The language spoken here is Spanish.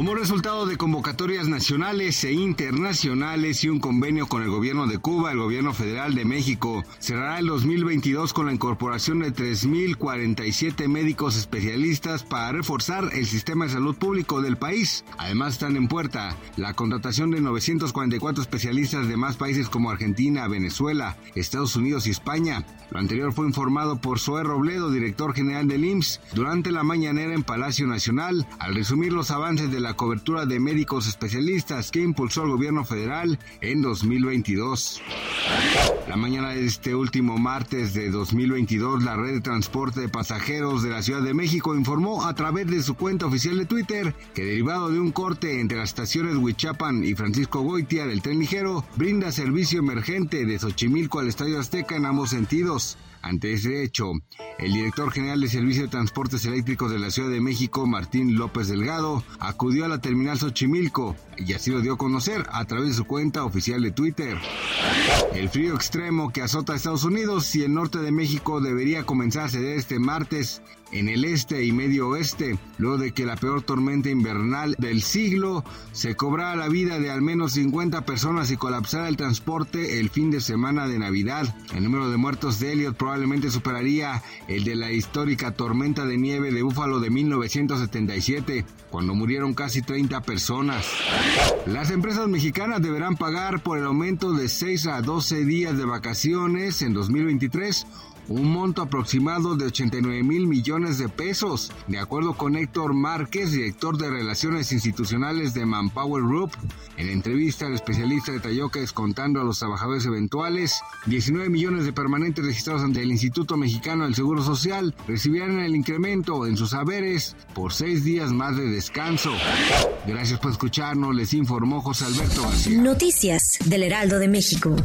Como resultado de convocatorias nacionales e internacionales y un convenio con el gobierno de Cuba, el gobierno federal de México cerrará el 2022 con la incorporación de 3.047 médicos especialistas para reforzar el sistema de salud público del país. Además están en puerta la contratación de 944 especialistas de más países como Argentina, Venezuela, Estados Unidos y España. Lo anterior fue informado por Zoe Robledo, director general del IMSS, durante la mañanera en Palacio Nacional, al resumir los avances de la cobertura de médicos especialistas que impulsó el gobierno federal en 2022. La mañana de este último martes de 2022, la red de transporte de pasajeros de la Ciudad de México informó a través de su cuenta oficial de Twitter que derivado de un corte entre las estaciones Huichapan y Francisco Goitia del tren ligero, brinda servicio emergente de Xochimilco al Estadio Azteca en ambos sentidos. Ante ese hecho, el director general de Servicio de Transportes Eléctricos de la Ciudad de México, Martín López Delgado, acudió a la terminal Xochimilco y así lo dio a conocer a través de su cuenta oficial de Twitter. El frío extremo que azota a Estados Unidos y el norte de México debería comenzar a ceder este martes en el este y medio oeste, luego de que la peor tormenta invernal del siglo se cobrara la vida de al menos 50 personas y colapsara el transporte el fin de semana de Navidad. El número de muertos de Elliot probablemente superaría el de la histórica tormenta de nieve de Búfalo de 1977, cuando murieron casi 30 personas. Las empresas mexicanas deberán pagar por el aumento de 6 a 12 días de vacaciones en 2023 un monto aproximado de 89 mil millones de pesos. De acuerdo con Héctor Márquez, director de Relaciones Institucionales de Manpower Group, en entrevista el especialista detalló que descontando a los trabajadores eventuales, 19 millones de permanentes registrados ante el Instituto Mexicano del Seguro Social recibirán el incremento en sus haberes por seis días más de descanso. Gracias por escucharnos, les informó José Alberto. Noticias del Heraldo de México.